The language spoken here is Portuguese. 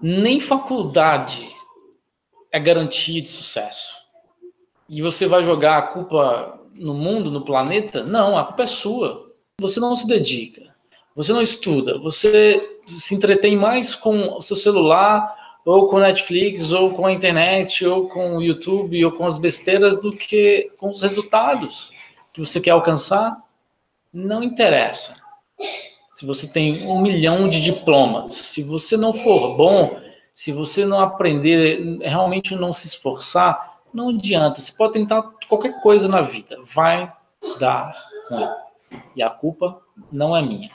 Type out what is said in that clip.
nem faculdade é garantia de sucesso. E você vai jogar a culpa no mundo, no planeta? Não, a culpa é sua. Você não se dedica, você não estuda, você se entretém mais com o seu celular, ou com Netflix, ou com a internet, ou com o YouTube, ou com as besteiras, do que com os resultados que você quer alcançar. Não interessa. Se você tem um milhão de diplomas, se você não for bom, se você não aprender, realmente não se esforçar, não adianta. Você pode tentar qualquer coisa na vida, vai dar ruim. E a culpa não é minha.